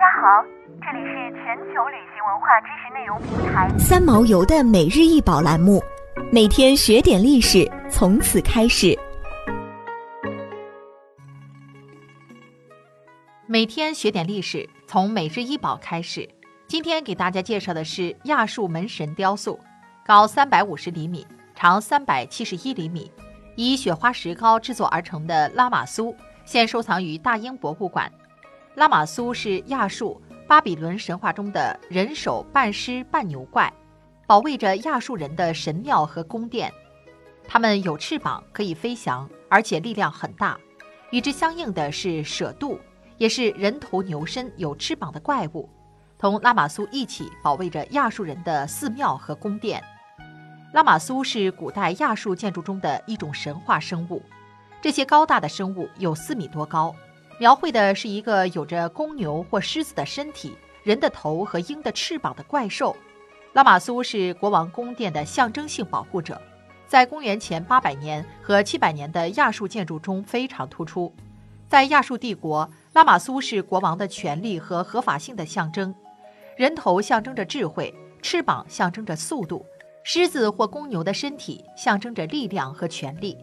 家好，这里是全球旅行文化知识内容平台三毛游的每日一宝栏目，每天学点历史，从此开始。每天学点历史，从每日一宝开始。今天给大家介绍的是亚述门神雕塑，高三百五十厘米，长三百七十一厘米，以雪花石膏制作而成的拉玛苏，现收藏于大英博物馆。拉玛苏是亚述、巴比伦神话中的人手半狮半牛怪，保卫着亚述人的神庙和宫殿。它们有翅膀，可以飞翔，而且力量很大。与之相应的是舍杜，也是人头牛身、有翅膀的怪物，同拉玛苏一起保卫着亚述人的寺庙和宫殿。拉玛苏是古代亚述建筑中的一种神话生物，这些高大的生物有四米多高。描绘的是一个有着公牛或狮子的身体、人的头和鹰的翅膀的怪兽。拉玛苏是国王宫殿的象征性保护者，在公元前800年和700年的亚述建筑中非常突出。在亚述帝国，拉玛苏是国王的权力和合法性的象征。人头象征着智慧，翅膀象征着速度，狮子或公牛的身体象征着力量和权力。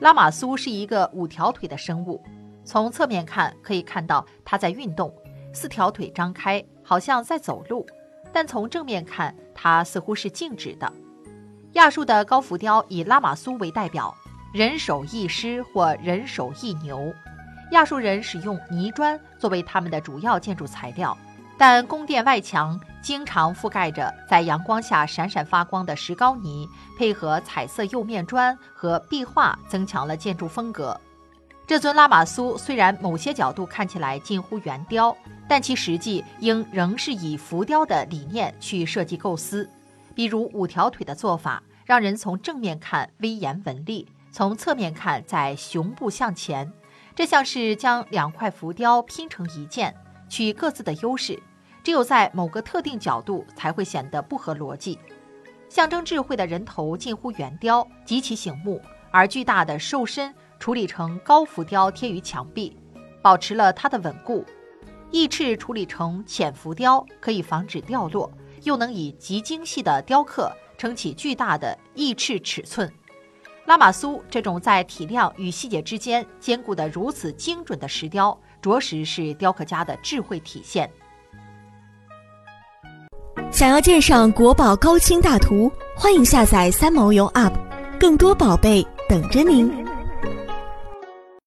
拉玛苏是一个五条腿的生物。从侧面看，可以看到它在运动，四条腿张开，好像在走路；但从正面看，它似乎是静止的。亚述的高浮雕以拉玛苏为代表，人手一狮或人手一牛。亚述人使用泥砖作为他们的主要建筑材料，但宫殿外墙经常覆盖着在阳光下闪闪发光的石膏泥，配合彩色釉面砖和壁画，增强了建筑风格。这尊拉玛苏虽然某些角度看起来近乎圆雕，但其实际应仍是以浮雕的理念去设计构思。比如五条腿的做法，让人从正面看威严文丽，从侧面看在雄步向前。这像是将两块浮雕拼成一件，取各自的优势，只有在某个特定角度才会显得不合逻辑。象征智慧的人头近乎圆雕，极其醒目，而巨大的兽身。处理成高浮雕贴于墙壁，保持了它的稳固；翼翅处理成浅浮雕，可以防止掉落，又能以极精细的雕刻撑起巨大的翼翅尺寸。拉玛苏这种在体量与细节之间兼顾得如此精准的石雕，着实是雕刻家的智慧体现。想要鉴赏国宝高清大图，欢迎下载三毛游 App，更多宝贝等着您。